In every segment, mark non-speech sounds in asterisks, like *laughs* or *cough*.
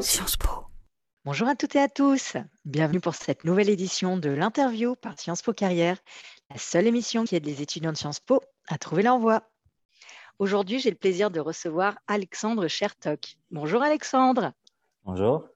Sciences Po. Bonjour à toutes et à tous. Bienvenue pour cette nouvelle édition de l'interview par Sciences Po Carrière, la seule émission qui aide les étudiants de Sciences Po à trouver l'envoi. Aujourd'hui, j'ai le plaisir de recevoir Alexandre Chertok. Bonjour Alexandre. Bonjour.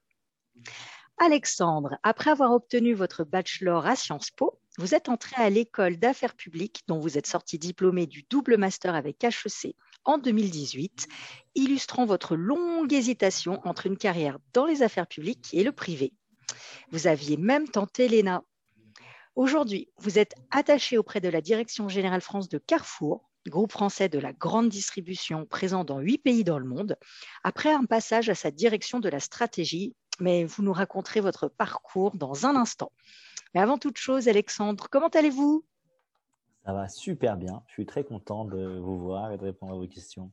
Alexandre, après avoir obtenu votre bachelor à Sciences Po, vous êtes entré à l'école d'affaires publiques dont vous êtes sorti diplômé du double master avec HEC en 2018, illustrant votre longue hésitation entre une carrière dans les affaires publiques et le privé. Vous aviez même tenté l'ENA. Aujourd'hui, vous êtes attaché auprès de la Direction générale France de Carrefour, groupe français de la grande distribution présent dans huit pays dans le monde, après un passage à sa direction de la stratégie, mais vous nous raconterez votre parcours dans un instant. Mais avant toute chose, Alexandre, comment allez-vous? Ça va super bien. Je suis très content de vous voir et de répondre à vos questions.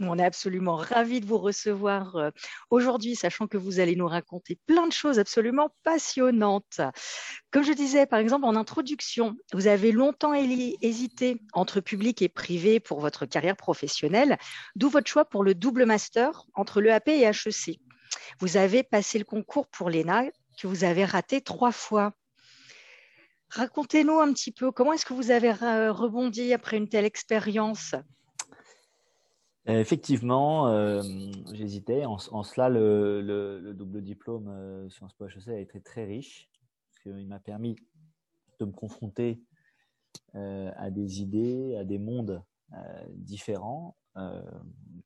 On est absolument ravis de vous recevoir euh, aujourd'hui, sachant que vous allez nous raconter plein de choses absolument passionnantes. Comme je disais, par exemple, en introduction, vous avez longtemps hésité entre public et privé pour votre carrière professionnelle, d'où votre choix pour le double master entre l'EAP et HEC. Vous avez passé le concours pour l'ENA que vous avez raté trois fois. Racontez-nous un petit peu, comment est-ce que vous avez rebondi après une telle expérience? Euh, Effectivement, euh, j'hésitais. En, cela, le, double diplôme euh, Sciences Po HEC a été très riche, parce qu'il m'a permis de me confronter à des idées, à des mondes différents,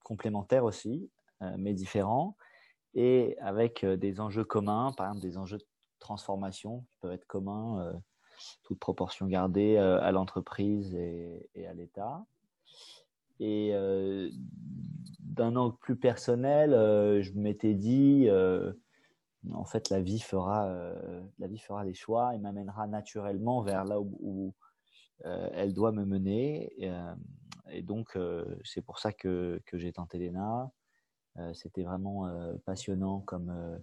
complémentaires aussi, mais différents, et avec des enjeux communs, par exemple des enjeux de transformation qui peuvent être communs toute proportion gardée euh, à l'entreprise et, à l'État. Et euh, d'un angle plus personnel, euh, je m'étais dit, en fait, la vie fera, la vie fera les choix et m'amènera naturellement vers là où, elle doit me mener. Et, donc, c'est pour ça que, que j'ai tenté l'ENA. C'était vraiment passionnant comme,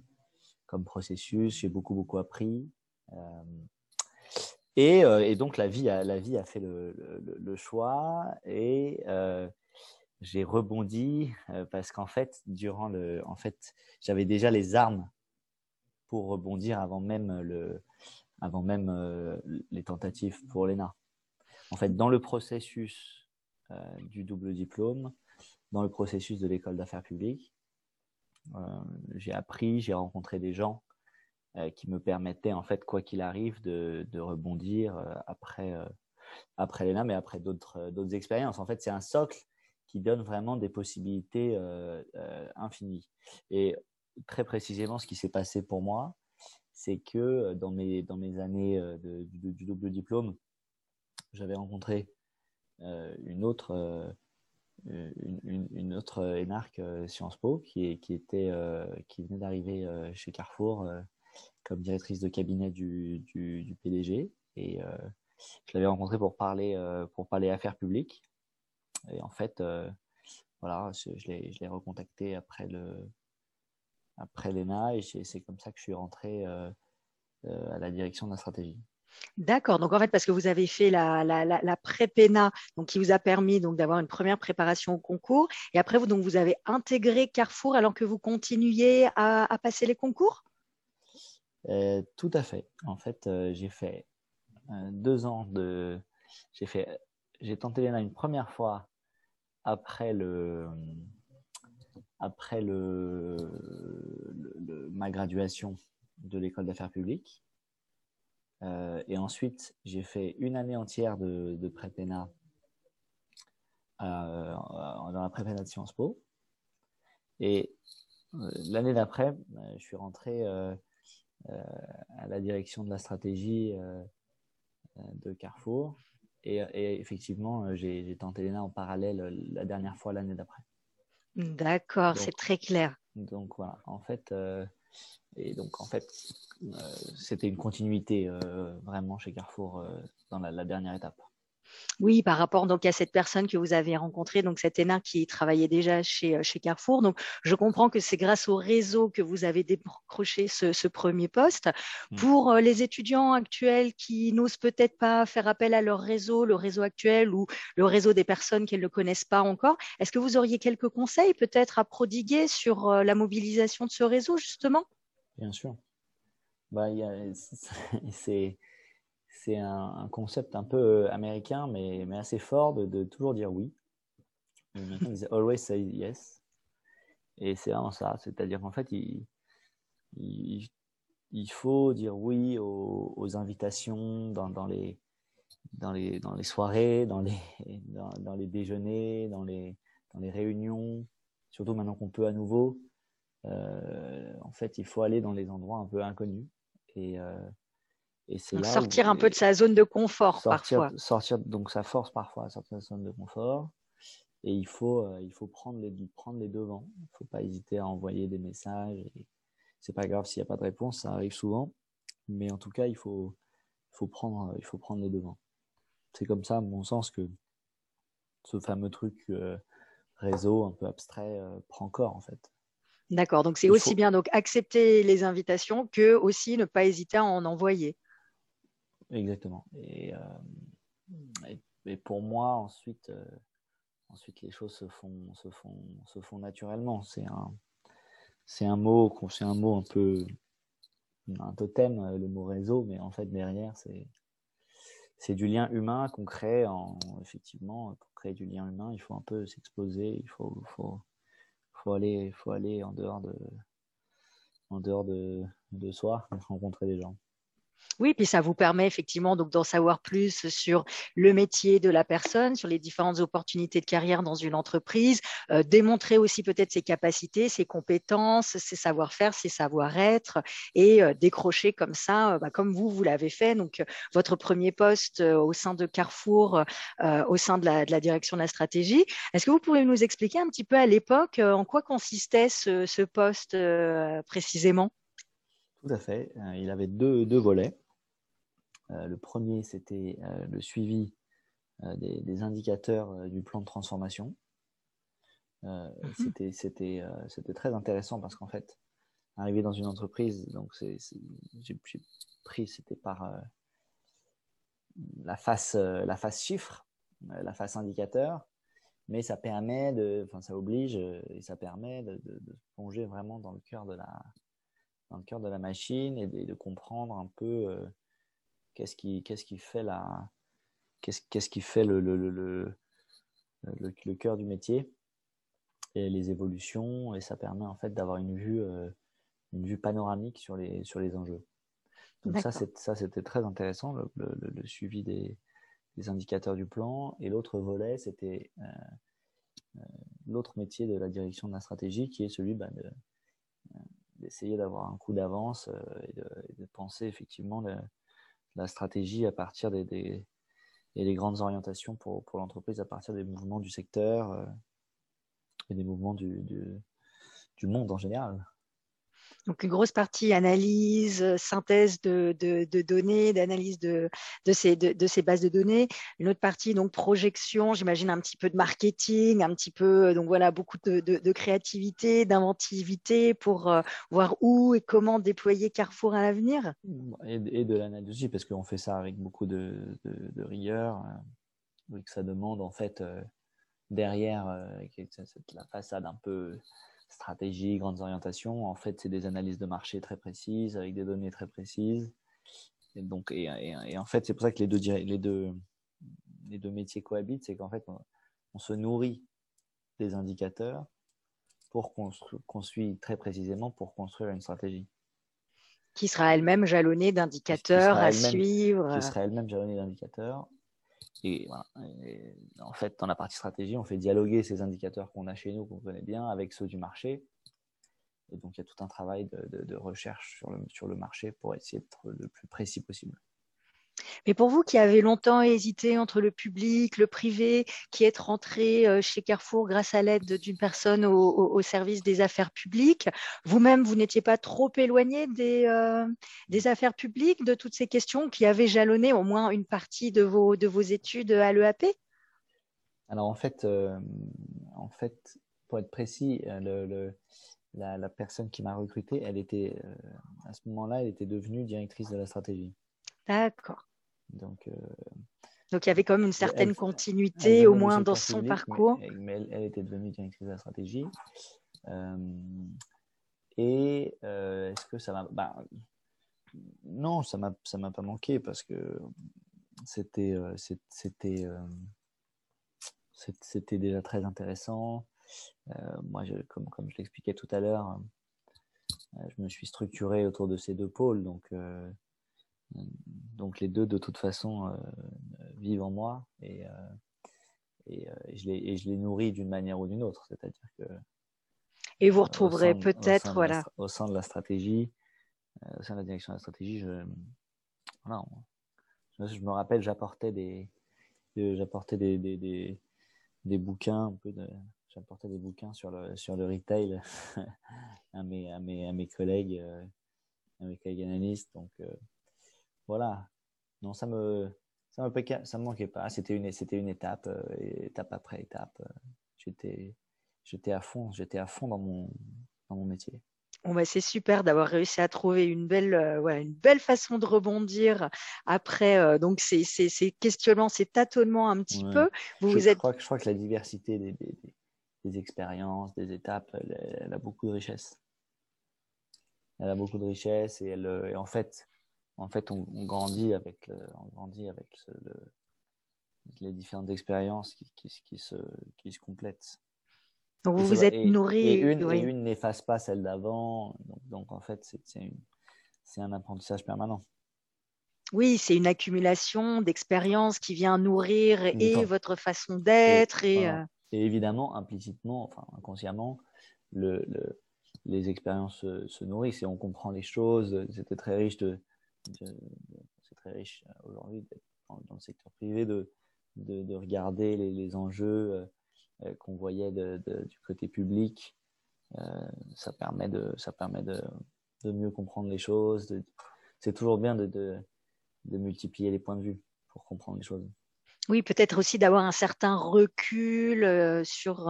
comme processus. J'ai beaucoup, beaucoup appris. Euh, et, donc la vie a, la vie a fait le, le, choix et euh, j'ai rebondi euh, parce qu'en fait, durant le, en fait, j'avais déjà les armes pour rebondir avant même le, avant même les tentatives pour l'ENA. En fait, dans le processus du double diplôme, dans le processus de l'école d'affaires publiques, j'ai appris, j'ai rencontré des gens euh, qui me permettait en fait quoi qu'il arrive de, rebondir euh, après euh, après l'ENA mais après d'autres d'autres expériences. En fait c'est un socle qui donne vraiment des possibilités infinies. Et très précisément ce qui s'est passé pour moi c'est que dans mes dans mes années du, double diplôme j'avais rencontré une autre une, une, autre énarque Sciences Po qui, était qui venait d'arriver chez Carrefour comme directrice de cabinet du, du, PDG. Et euh, je l'avais rencontrée pour parler, euh, pour parler affaires publiques. Et en fait, euh, voilà, je, je l'ai recontacté après le après l'ENA et c'est comme ça que je suis rentré à la direction de la stratégie. D'accord. Donc en fait, parce que vous avez fait la, pré-PENA, qui vous a permis donc d'avoir une première préparation au concours, et après vous donc vous avez intégré Carrefour alors que vous continuiez à, passer les concours? Euh, tout à fait. En fait, euh, j'ai fait euh, deux ans de. J'ai fait. J'ai tenté l'ENA une première fois après après ma graduation de l'école d'affaires publiques. Et ensuite, j'ai fait une année entière de, de pré-PENA dans la pré-PENA de Sciences Po. Et l'année d'après, je suis rentré euh, à la direction de la stratégie euh, euh, de Carrefour. Et, effectivement, j'ai tenté l'ENA en parallèle la dernière fois l'année d'après. D'accord, c'est très clair. Donc voilà, en fait, et donc en fait, c'était une continuité vraiment chez Carrefour dans la, dernière étape. Oui, par rapport donc à cette personne que vous avez rencontrée, donc cet ENA qui travaillait déjà chez, chez Carrefour. Donc, je comprends que c'est grâce au réseau que vous avez décroché ce, ce premier poste. Mmh. Pour euh, les étudiants actuels qui n'osent peut-être pas faire appel à leur réseau, le réseau actuel ou le réseau des personnes qu'elles ne connaissent pas encore, est-ce que vous auriez quelques conseils peut-être à prodiguer sur euh, la mobilisation de ce réseau justement? Bien sûr. Bah, c'est c'est un, concept un peu euh, américain, mais, mais assez fort de, toujours dire oui. Ils always say yes. Et c'est vraiment ça. C'est-à-dire qu'en fait, il, il, faut dire oui aux, invitations dans, dans, les, dans, les, dans les soirées, dans les, dans, les déjeuners, dans les, dans les réunions, surtout maintenant qu'on peut à nouveau. Euh, en fait, il faut aller dans les endroits un peu inconnus. Et, euh, et c'est là sortir un peu de sa zone de confort parfois. Sortir, donc ça force parfois à sortir de sa zone de confort. Et il faut, euh, il faut prendre, les, prendre les devants. Il ne faut pas hésiter à envoyer des messages. Et c'est pas grave s'il n'y a pas de réponse, ça arrive souvent. Mais en tout cas, il faut, faut, prendre, il faut prendre les devants. C'est comme ça, à mon sens, que ce fameux truc euh, réseau un peu abstrait euh, prend corps en fait. D'accord, donc c'est aussi bien donc accepter les invitations que aussi ne pas hésiter à en envoyer. Exactement. Et, euh, et, pour moi, ensuite, euh, ensuite les choses se font, se font, se font naturellement. C'est un, c'est un mot, c'est un mot un peu, un totem, euh, le mot réseau, mais en fait derrière, c'est, c'est du lien humain qu'on crée. En, effectivement, pour créer du lien humain, il faut un peu s'exposer, il faut, faut, faut aller, faut aller en dehors de, en dehors de, de soi, rencontrer des gens. Oui, puis ça vous permet effectivement donc d'en savoir plus sur le métier de la personne, sur les différentes opportunités de carrière dans une entreprise, euh, démontrer aussi peut-être ses capacités, ses compétences, ses savoir-faire, ses savoir-être, et euh, décrocher comme ça, euh, bah, comme vous vous l'avez fait. Donc votre premier poste au sein de Carrefour, au sein de la, direction de la stratégie. Est-ce que vous pouvez nous expliquer un petit peu à l'époque en quoi consistait ce, poste précisément? Tout à fait. Il avait deux volets. Euh, le premier, c'était euh, le suivi euh, des, indicateurs du plan de transformation. Mhm. C'était très intéressant parce qu'en fait, arriver dans une entreprise, donc j'ai pris, c'était par la face, la face chiffre, la face indicateur, mais ça permet de, enfin ça oblige et ça permet de, de, plonger vraiment dans le cœur de la, dans le cœur de la machine et de, comprendre un peu Qu'est-ce qui, qu'est-ce qui fait la, qu'est-ce, qu'est-ce qui fait le, le, le, le, cœur du métier et les évolutions et ça permet en fait d'avoir une vue, euh, une vue panoramique sur les, sur les enjeux. Donc ça, c'est, ça, c'était très intéressant, le, le, suivi des, des, indicateurs du plan. Et l'autre volet, c'était euh, euh, l'autre métier de la direction de la stratégie, qui est celui bah, de, d'essayer d'avoir un coup d'avance et de, et, de, penser effectivement la stratégie à partir des, et les grandes orientations pour, l'entreprise à partir des mouvements du secteur euh, et des mouvements du monde en général. Donc une grosse partie analyse, euh, synthèse de, données, d'analyse de, ces, bases de données. Une autre partie donc projection, j'imagine un petit peu de marketing, un petit peu euh, donc voilà beaucoup de, créativité, d'inventivité pour euh, voir où et comment déployer Carrefour à l'avenir. Et, de l'analyse parce qu'on fait ça avec beaucoup de, rigueur, que ça demande en fait derrière la façade un peu stratégie, grandes orientations. En fait, c'est des analyses de marché très précises, avec des données très précises. Et donc, et, et, en fait, c'est pour ça que les deux, les deux, les deux métiers cohabitent, c'est qu'en fait, on, se nourrit des indicateurs pour construire très précisément pour construire une stratégie. Qui sera elle-même jalonnée d'indicateurs à suivre. Qui sera elle-même jalonnée d'indicateurs et, en fait, dans la partie stratégie, on fait dialoguer ces indicateurs qu'on a chez nous, qu'on connaît bien, avec ceux du marché. Et donc, il y a tout un travail de, recherche sur le marché pour essayer d'être le plus précis possible. Mais pour vous qui avez longtemps hésité entre le public, le privé, qui êtes rentré euh, chez Carrefour grâce à l'aide d'une personne au, service des affaires publiques, vous-même, vous, n'étiez pas trop éloigné des, euh, des, affaires publiques, de toutes ces questions qui avaient jalonné au moins une partie de vos, de vos études à l'EAP Alors en fait, euh, en fait, pour être précis, le, la, personne qui m'a recruté, elle était à ce moment-là, elle était devenue directrice de la stratégie. D'accord. Donc, euh, Donc il y avait quand même une certaine continuité, au moins dans son parcours. Mais, elle, était devenue directrice de la stratégie. Euh, et euh, est-ce que ça m'a. Bah, non, ça m'a ça m'a pas manqué parce que c'était c'était c'était déjà très intéressant. moi, je, comme comme je l'expliquais tout à l'heure, je me suis structuré autour de ces deux pôles, donc donc les deux, de toute façon, euh, vivent en moi et, euh, et, euh, et, je les, et je les nourris d'une manière ou d'une autre. C'est-à-dire que. Et vous retrouverez peut-être, voilà. au sein de la stratégie, au sein de la direction de la stratégie, je, voilà, je, me rappelle, j'apportais des, j'apportais des, des, des, des, bouquins, un peu de, j'apportais des bouquins sur le, sur le retail *laughs* à, mes, à, mes, à mes collègues, à mes collègues analystes. Donc, voilà. Non, ça me, ça me, ça me manquait pas. C'était une, c'était une étape, euh, étape après étape. Euh, j'étais, j'étais à fond, j'étais à fond dans mon, dans mon métier. Bon bah c'est super d'avoir réussi à trouver une belle, euh, une belle façon de rebondir après donc ces, ces, ces, questionnements, ces tâtonnements un petit peu. Vous, je, vous êtes... je, crois que, je crois que la diversité des, des, des expériences, des étapes, elle, a beaucoup de richesse. Elle a beaucoup de richesse et, elle, et en fait, en fait, on, grandit avec, on grandit avec les différentes expériences qui, qui, se, qui se complètent. Donc vous vous êtes nourri. Et une, n'efface pas celle d'avant. Donc, en fait, c'est un apprentissage permanent. Oui, c'est une accumulation d'expériences qui vient nourrir et votre façon d'être. Et, euh, et, évidemment, implicitement, enfin inconsciemment, le, les expériences se, se, nourrissent et on comprend les choses. C'était très riche de, c'est très riche euh, aujourd'hui dans, dans, le secteur privé de, de, de regarder les, les enjeux euh, euh, qu'on voyait de, du côté public. ça permet de, ça permet de, mieux comprendre les choses. C'est toujours bien de, multiplier les points de vue pour comprendre les choses. Oui, peut-être aussi d'avoir un certain recul sur,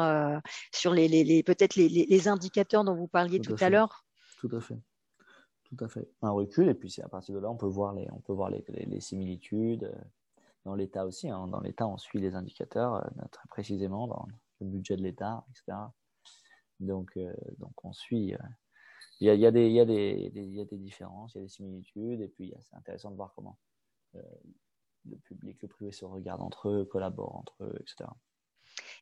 sur les, les, les peut-être les, les, indicateurs dont vous parliez tout, à, à l'heure. Tout à fait tout à fait. Un recul, et puis à partir de là, on peut voir les, on peut voir les, similitudes. Euh, dans l'État aussi, hein. dans l'État, on suit les indicateurs euh, très précisément dans le budget de l'État, etc. Donc, euh, donc on suit. Il, y a des, il, y a des, il y a des différences, il y a des similitudes, et puis c'est intéressant de voir comment le public, le privé se regardent entre eux, collaborent entre eux, etc.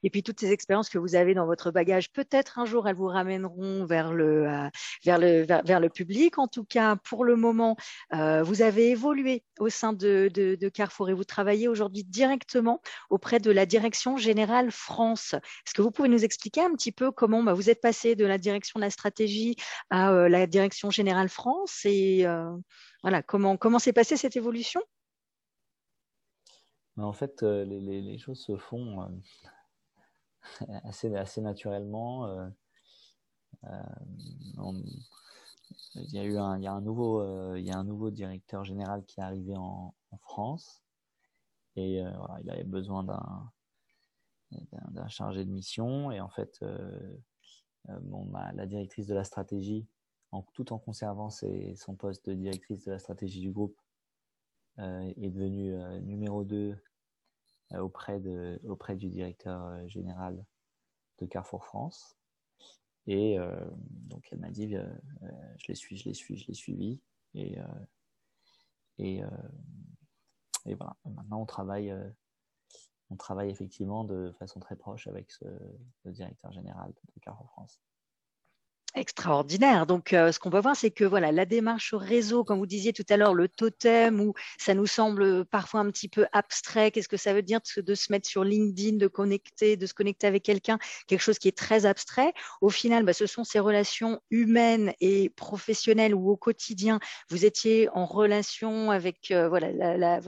Et puis toutes ces expériences que vous avez dans votre bagage, peut-être un jour elles vous ramèneront vers le, euh, vers le, vers, le public. En tout cas, pour le moment, euh, vous avez évolué au sein de, Carrefour et vous travaillez aujourd'hui directement auprès de la Direction Générale France. Est-ce que vous pouvez nous expliquer un petit peu comment bah, vous êtes passé de la direction de la stratégie à euh, la Direction Générale France et voilà comment comment s'est passée cette évolution? En fait, les, choses se font *laughs* assez, assez naturellement. Euh, euh, il y a eu un, il y a un nouveau, euh, il y a un nouveau directeur général qui est arrivé en, France et il avait besoin d'un chargé de mission et en fait bon, ma, la directrice de la stratégie tout en conservant ses, son poste de directrice de la stratégie du groupe est devenue numéro 2 euh, auprès, de, auprès du directeur euh, général de Carrefour France. Et euh, donc elle m'a dit, je les suis, je les suis, je les suivi. Et, et, et voilà. maintenant on travaille, on travaille effectivement de façon très proche avec ce, le directeur général de Carrefour France. Extraordinaire. Donc, euh, ce qu'on va voir, c'est que voilà, la démarche au réseau, comme vous disiez tout à l'heure, le totem, où ça nous semble parfois un petit peu abstrait. Qu'est-ce que ça veut dire? De se mettre sur LinkedIn, de connecter, de se connecter avec quelqu'un, quelque chose qui est très abstrait. Au final, bah, ce sont ces relations humaines et professionnelles où au quotidien, vous étiez en relation avec euh, voilà la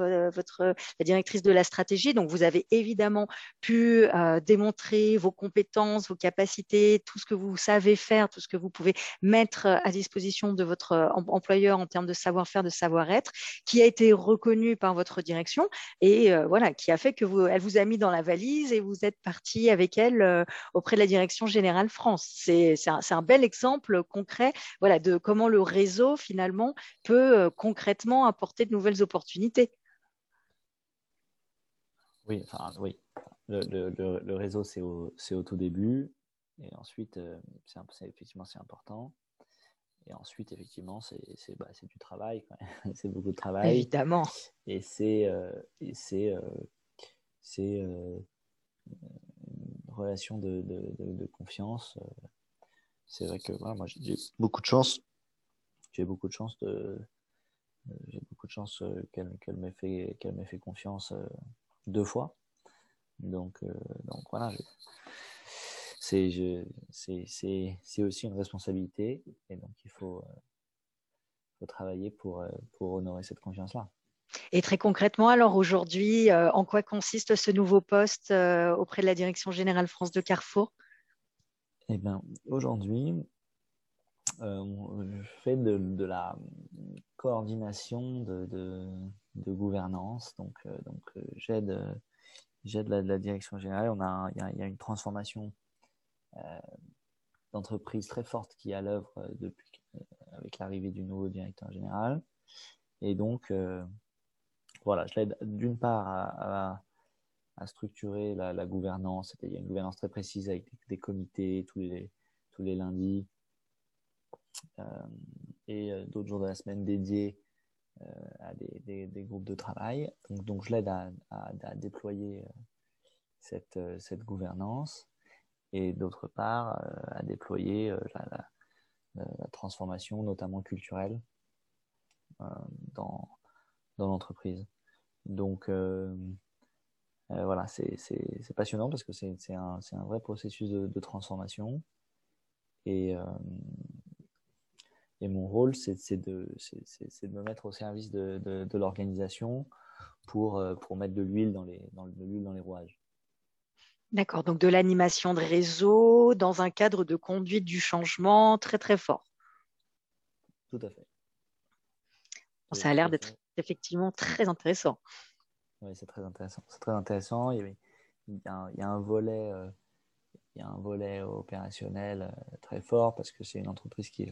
directrice de la stratégie. Donc, vous avez évidemment pu euh, démontrer vos compétences, vos capacités, tout ce que vous savez faire, tout ce que vous pouvez mettre à disposition de votre euh, employeur en termes de savoir-faire, de savoir-être, qui a été reconnu par votre direction et euh, voilà, qui a fait que vous, elle vous a mis dans la valise et vous êtes parti avec elle euh, auprès de la direction générale France. C'est un, un, bel exemple concret, voilà, de comment le réseau finalement peut concrètement apporter de nouvelles opportunités. Oui, le réseau, c'est au, au, tout début. Et ensuite, euh, c'est effectivement, c'est important. Et ensuite, effectivement, c'est bah, du travail. *laughs* c'est beaucoup de travail. Évidemment. Et c'est euh, c'est euh, une relation de, de, de, confiance. C'est vrai que voilà, moi, j'ai beaucoup de chance. J'ai beaucoup de chance de j'ai beaucoup de chance qu'elle qu'elle m'ait fait qu'elle fait confiance deux fois. Donc donc voilà c'est aussi une responsabilité et donc il faut, euh, faut travailler pour, euh, pour honorer cette confiance-là. Et très concrètement, alors aujourd'hui, euh, en quoi consiste ce nouveau poste auprès de la Direction générale France de Carrefour? Eh bien, aujourd'hui, je fais de, de la coordination de, de, de gouvernance. Donc, donc j'aide j'aide la, la, direction générale. On a, il, y a, il y a une transformation d'entreprise très forte qui est à l'œuvre euh, depuis euh, avec l'arrivée du nouveau directeur général. Et donc, voilà, je l'aide d'une part à, structurer la, gouvernance. Il y a une gouvernance très précise avec des, comités tous les, tous les lundis euh, et d'autres jours de la semaine dédiés euh, à des, groupes de travail. Donc, je l'aide à, à, déployer cette, cette gouvernance et d'autre part euh, à déployer euh, la, la, transformation, notamment culturelle, euh, dans, dans l'entreprise. Donc voilà, c'est passionnant parce que c'est un, un, vrai processus de, transformation. Et, et mon rôle, c'est de, de me mettre au service de, de, l'organisation pour, pour mettre de l'huile dans, dans, dans les rouages. D'accord, donc de l'animation de réseau dans un cadre de conduite du changement très très fort. Tout à fait. Ça a l'air d'être effectivement très intéressant. Oui, c'est très intéressant. C'est très intéressant. Il y a, un volet, euh, il y a un volet opérationnel euh, très fort parce que c'est une entreprise qui,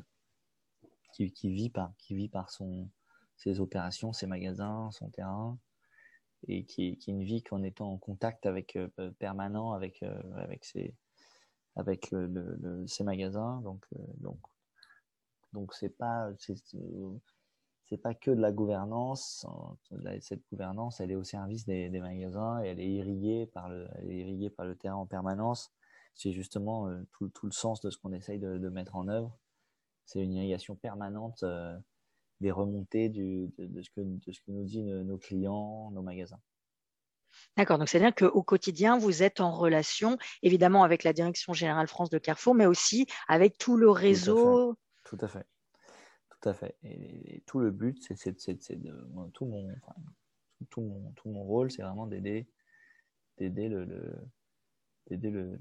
qui, qui, vit par, qui vit par son, ses opérations, ses magasins, son terrain et qui, qui ne vit qu'en étant en contact avec euh, permanent avec euh, avec ses avec le, le, magasins. Donc euh, donc donc c'est pas c'est pas que de la gouvernance. Cette gouvernance elle est au service des, des magasins et elle est irriguée par le elle est irriguée par le terrain en permanence. C'est justement tout, tout le sens de ce qu'on essaye de mettre en œuvre. C'est une irrigation permanente des remontées du, de, ce que, de ce que nous disent nos, clients, nos magasins. D'accord, donc c'est-à-dire qu'au quotidien, vous êtes en relation évidemment avec la Direction Générale France de Carrefour, mais aussi avec tout le réseau. Tout à fait. Tout à fait. Et, tout le but, c'est de. Tout mon, enfin, tout, mon, tout mon rôle, c'est vraiment d'aider d'aider le, le, le,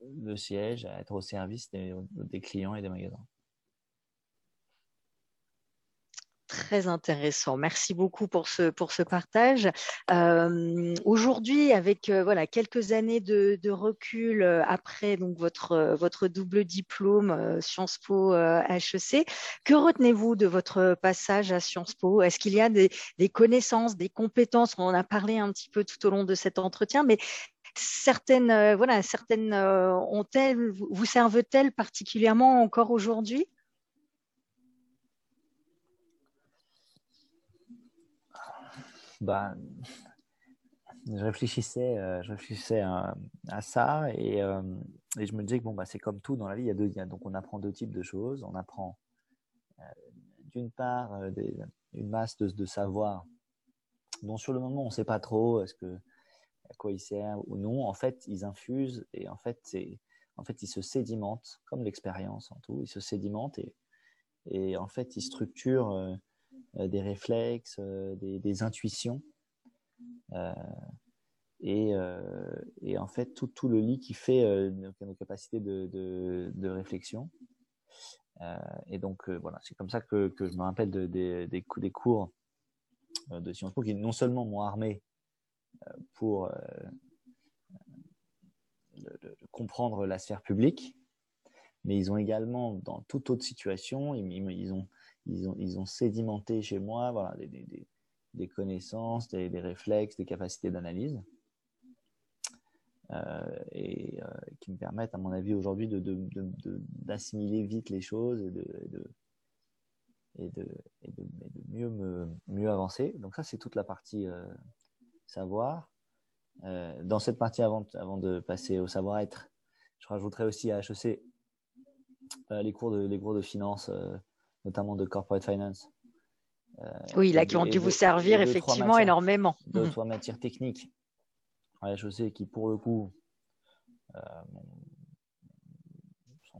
le, siège à être au service des, des clients et des magasins. Très intéressant. Merci beaucoup pour ce, pour ce partage. Euh, Aujourd'hui, avec euh, voilà quelques années de, de recul euh, après donc votre euh, votre double diplôme Sciences Po HEC, que retenez-vous de votre passage à Sciences Po? Est-ce qu'il y a des, des connaissances, des compétences? On en a parlé un petit peu tout au long de cet entretien, mais certaines voilà certaines ont-elles vous servent-elles particulièrement encore aujourd'hui? Bah, je réfléchissais, euh, je réfléchissais à, ça et, euh, et, je me disais que bon, bah, c'est comme tout dans la vie. Il y a deux, donc on apprend deux types de choses. On apprend euh, d'une part une masse de, de, savoir dont sur le moment on ne sait pas trop est-ce que à quoi il sert ou non. En fait, ils infusent et en fait, c'est en fait, ils se sédimentent comme l'expérience en tout. Ils se sédimentent et, et en fait, ils structurent des réflexes, des, des intuitions euh, et, euh, en fait, tout, le lit qui fait euh, nos, capacités de, réflexion. et donc, voilà, c'est comme ça que, je me rappelle de, des, cours de Sciences Po qui non seulement m'ont armé pour comprendre la sphère publique, mais ils ont également, dans toute autre situation, ils, ont, ils, ont, ils ont sédimenté chez moi voilà, des, connaissances, des, réflexes, des capacités d'analyse. Euh, et euh, qui me permettent, à mon avis, aujourd'hui, d'assimiler de, vite les choses et de, et de, et de, mieux, me, mieux avancer. Donc ça, c'est toute la partie euh, savoir. dans cette partie, avant, avant de passer au savoir-être, je rajouterai aussi à HEC les, cours de, les cours de finance, notamment de corporate finance, euh, oui, là, qui ont dû vous servir effectivement énormément. D'autres mmh. matières techniques à la chaussée qui, pour le coup, euh,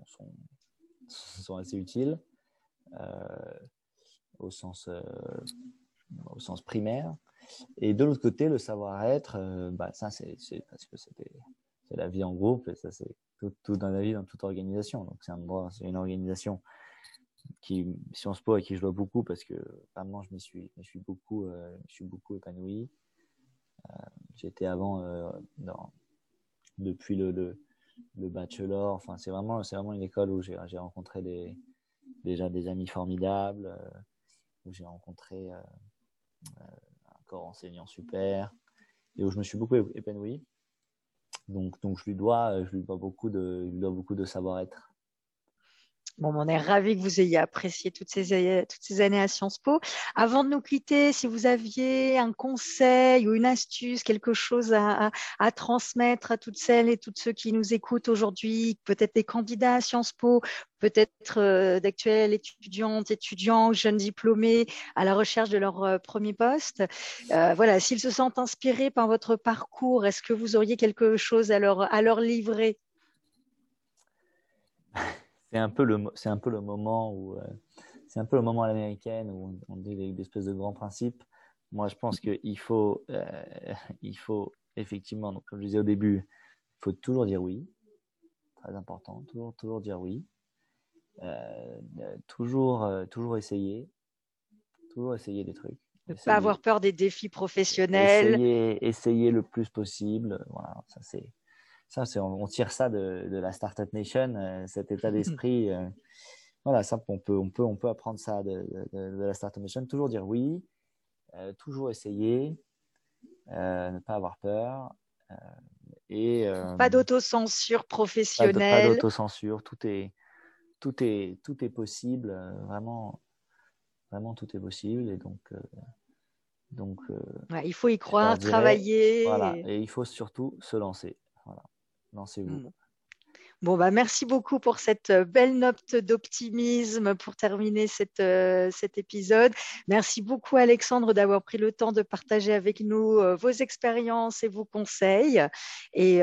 sont, sont, assez utiles euh, au, sens, au sens primaire. Et de l'autre côté, le savoir-être, bah, ça, c'est parce que c'est la vie en groupe et ça, c'est tout, tout, dans la vie, dans toute organisation. Donc, c'est un, une organisation qui Sciences Po à qui je dois beaucoup parce que vraiment je me suis, je suis beaucoup, euh, je suis beaucoup épanoui. Euh, J'étais avant euh, depuis le, le, bachelor. Enfin, c'est vraiment, c'est vraiment une école où j'ai rencontré des, déjà des amis formidables, où j'ai rencontré un corps enseignant super et où je me suis beaucoup épanoui. Donc, donc je lui dois, je lui dois beaucoup de, je lui dois beaucoup de savoir-être Bon, on est ravis que vous ayez apprécié toutes ces, toutes ces années à Sciences Po. Avant de nous quitter, si vous aviez un conseil ou une astuce, quelque chose à, à, transmettre à toutes celles et tous ceux qui nous écoutent aujourd'hui, peut-être des candidats à Sciences Po, peut-être euh, d'actuels étudiantes, étudiants, jeunes diplômés à la recherche de leur euh, premier poste. Euh, voilà, s'ils se sentent inspirés par votre parcours, est-ce que vous auriez quelque chose à leur, à leur livrer? *laughs* c'est un peu le c'est un peu le moment où euh, c'est un peu le moment à l'américaine où on, dit des, espèces de grands principes. Moi, je pense qu'il faut euh, il faut effectivement, donc comme je disais au début, il faut toujours dire oui, très important, toujours toujours dire oui, euh, toujours toujours essayer, toujours essayer des trucs. Ne pas avoir peur des défis professionnels. Essayer, essayer le plus possible. Voilà, ça c'est ça, on, tire ça de, de la Startup Nation, euh, cet état *laughs* d'esprit. Euh, voilà, ça, on peut, on peut, on peut apprendre ça de, de, de la Startup Nation. Toujours dire oui, euh, toujours essayer, ne pas avoir peur. et, pas d'autocensure professionnelle. Pas, d'autocensure, tout est, tout est, tout est possible. vraiment, vraiment, tout est possible. Et donc, donc, il faut y croire, travailler. Voilà, et il faut surtout se lancer. Voilà Mmh. Bon, bah, merci beaucoup pour cette euh, belle note d'optimisme pour terminer cette, euh, cet épisode. Merci beaucoup, Alexandre, d'avoir pris le temps de partager avec nous euh, vos expériences et vos conseils. Et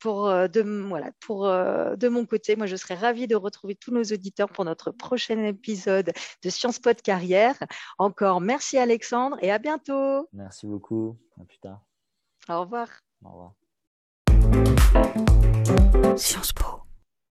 pour, de, voilà, pour, de mon côté, moi, je serais ravie de retrouver tous nos auditeurs pour notre prochain épisode de Sciences Po de carrière. Encore merci, Alexandre, et à bientôt. Merci beaucoup. À plus tard. Au revoir. Au revoir. Sciences Po.